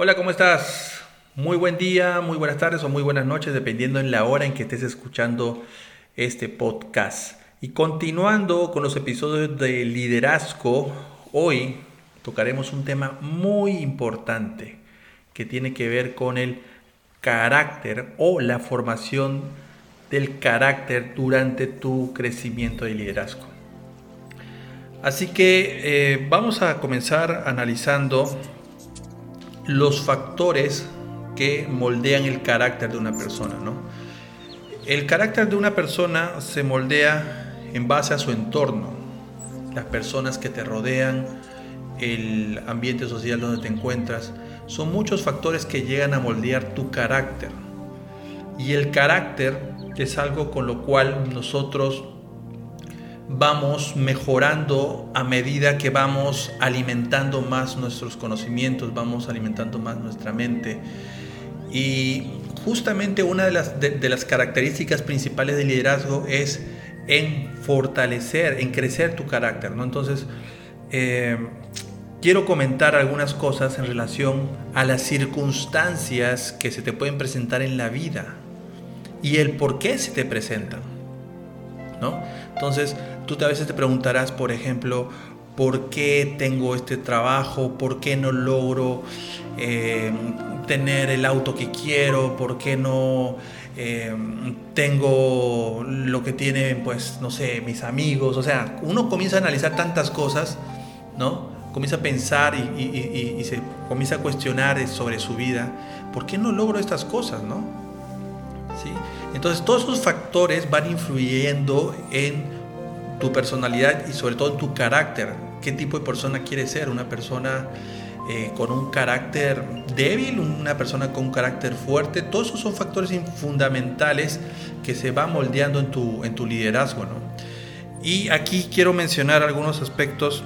Hola, ¿cómo estás? Muy buen día, muy buenas tardes o muy buenas noches, dependiendo en la hora en que estés escuchando este podcast. Y continuando con los episodios de liderazgo, hoy tocaremos un tema muy importante que tiene que ver con el carácter o la formación del carácter durante tu crecimiento de liderazgo. Así que eh, vamos a comenzar analizando los factores que moldean el carácter de una persona. ¿no? El carácter de una persona se moldea en base a su entorno, las personas que te rodean, el ambiente social donde te encuentras. Son muchos factores que llegan a moldear tu carácter. Y el carácter es algo con lo cual nosotros vamos mejorando a medida que vamos alimentando más nuestros conocimientos, vamos alimentando más nuestra mente. Y justamente una de las, de, las características principales del liderazgo es en fortalecer, en crecer tu carácter. ¿no? Entonces, eh, quiero comentar algunas cosas en relación a las circunstancias que se te pueden presentar en la vida y el por qué se te presentan. ¿No? Entonces, Tú a veces te preguntarás, por ejemplo, ¿por qué tengo este trabajo? ¿Por qué no logro eh, tener el auto que quiero? ¿Por qué no eh, tengo lo que tienen, pues, no sé, mis amigos? O sea, uno comienza a analizar tantas cosas, ¿no? Comienza a pensar y, se comienza a cuestionar sobre su vida. ¿Por qué no logro estas cosas, no? ¿Sí? Entonces, todos esos factores van influyendo en tu personalidad y sobre todo tu carácter. ¿Qué tipo de persona quieres ser? ¿Una persona eh, con un carácter débil? ¿Una persona con un carácter fuerte? Todos esos son factores fundamentales que se van moldeando en tu, en liderazgo. Y aquí quiero mencionar algunos aspectos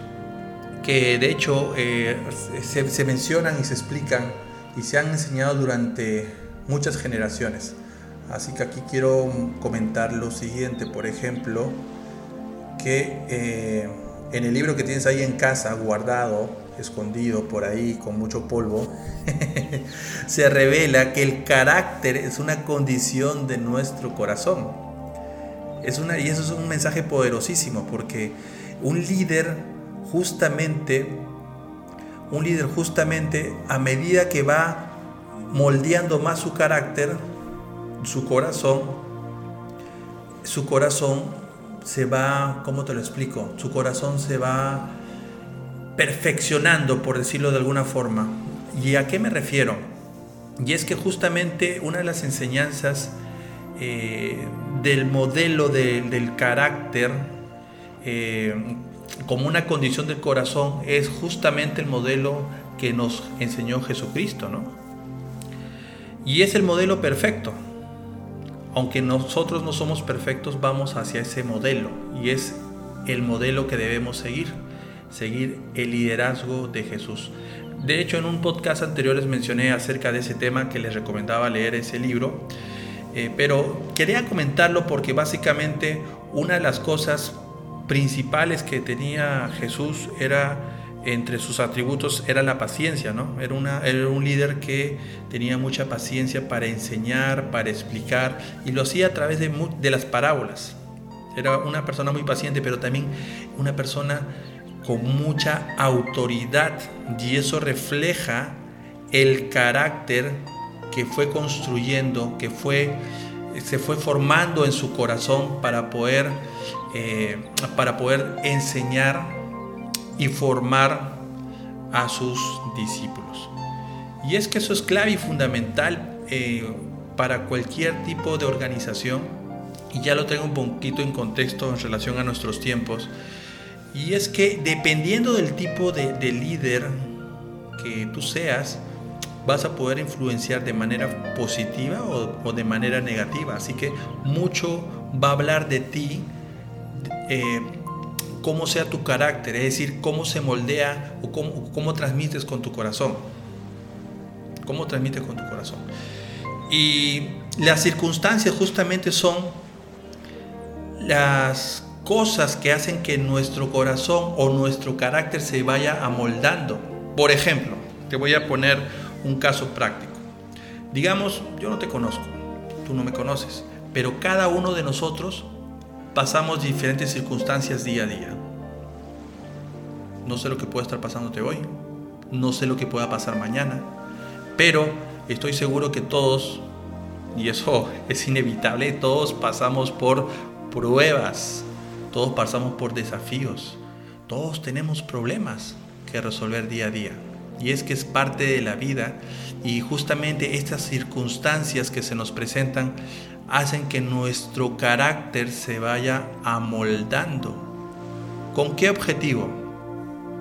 que de hecho eh, se mencionan y se explican y se han enseñado durante muchas generaciones. Así que aquí quiero comentar lo siguiente, por ejemplo, que eh, en el libro que tienes ahí en casa, guardado, escondido por ahí con mucho polvo, se revela que el carácter es una condición de nuestro corazón. Es una, y eso es un mensaje poderosísimo porque un líder justamente, un líder justamente a medida que va moldeando más su carácter, su corazón, su corazón se va, ¿cómo te lo explico? Su corazón se va perfeccionando, por decirlo de alguna forma. ¿Y a qué me refiero? Y es que justamente una de las enseñanzas eh, del modelo del carácter eh, como una condición del corazón es justamente el modelo que nos enseñó Jesucristo, ¿no? Y es el modelo perfecto aunque nosotros no somos perfectos, vamos hacia ese modelo y es el modelo que debemos seguir, seguir el liderazgo de Jesús. De hecho, en un podcast anterior les mencioné acerca de ese tema que les recomendaba leer ese libro, eh, pero quería comentarlo porque básicamente una de las cosas principales que tenía Jesús era entre sus atributos era la paciencia, ¿no? Era, una, era un líder que tenía mucha paciencia para enseñar, para explicar, y lo hacía a través de, de las parábolas. Era una persona muy paciente, pero también una persona con mucha autoridad, y eso refleja el carácter que fue construyendo, que fue, se fue formando en su corazón para poder, eh, para poder enseñar y formar a sus discípulos. Y es que eso es clave y fundamental eh, para cualquier tipo de organización. Y ya lo tengo un poquito en contexto en relación a nuestros tiempos. Y es que dependiendo del tipo de, líder que tú seas, vas a poder influenciar de manera positiva o, de manera negativa. Así que mucho va a hablar de ti. Eh, cómo sea tu carácter, es decir, cómo se moldea o cómo, transmites con tu corazón. Cómo transmites con tu corazón. Y las circunstancias justamente son las cosas que hacen que nuestro corazón o nuestro carácter se vaya amoldando. Por ejemplo, te voy a poner un caso práctico. Digamos, yo no te conozco, tú no me conoces, pero cada uno de nosotros pasamos diferentes circunstancias día a día. No sé lo que pueda estar pasándote hoy, no sé lo que pueda pasar mañana, pero estoy seguro que todos, y eso es inevitable, todos pasamos por pruebas, todos pasamos por desafíos, todos tenemos problemas que resolver día a día. Y es que es parte de la vida y justamente estas circunstancias que se nos presentan hacen que nuestro carácter se vaya amoldando. ¿Con qué objetivo?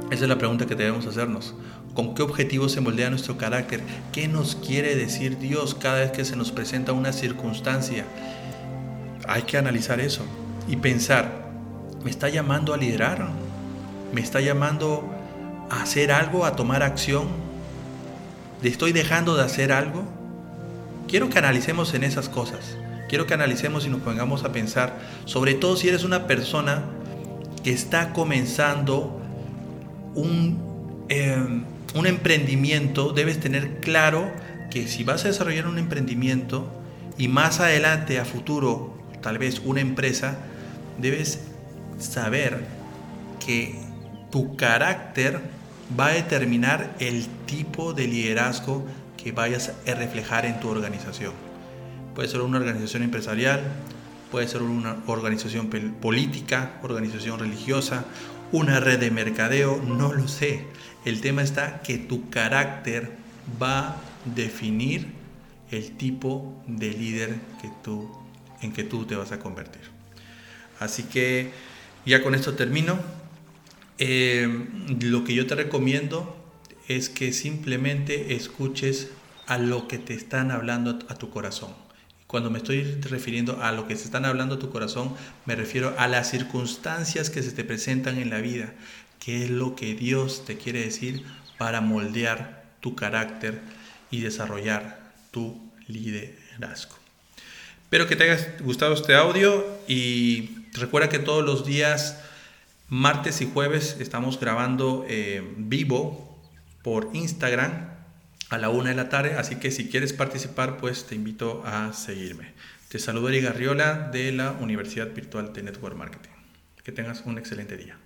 Esa es la pregunta que debemos hacernos. ¿Con qué objetivo se moldea nuestro carácter? ¿Qué nos quiere decir Dios cada vez que se nos presenta una circunstancia? Hay que analizar eso y pensar, ¿me está llamando a liderar? ¿Me está llamando hacer algo, a tomar acción? ¿Le estoy dejando de hacer algo? Quiero que analicemos en esas cosas. Quiero que analicemos y nos pongamos a pensar, sobre todo si eres una persona que está comenzando un, em, un emprendimiento, debes tener claro que si vas a desarrollar un emprendimiento y más adelante a futuro tal vez una empresa, debes saber que tu carácter va a determinar el tipo de liderazgo que vayas a reflejar en tu organización. Puede ser una organización empresarial, puede ser una organización política, organización religiosa, una red de mercadeo, no lo sé. El tema está que tu carácter va a definir el tipo de líder que tú, en que tú te vas a convertir. Así que ya con esto termino. Eh, lo que yo te recomiendo es que simplemente escuches a lo que te están hablando a tu corazón. Cuando me estoy refiriendo a lo que se están hablando a tu corazón, me refiero a las circunstancias que se te presentan en la vida, qué es lo que Dios te quiere decir para moldear tu carácter y desarrollar tu liderazgo. Espero que te haya gustado este audio y recuerda que todos los días Martes y jueves estamos grabando eh, vivo por Instagram a la una de la tarde, así que si quieres participar, pues te invito a seguirme. Te saludo Eri Garriola de la Universidad Virtual de Network Marketing. Que tengas un excelente día.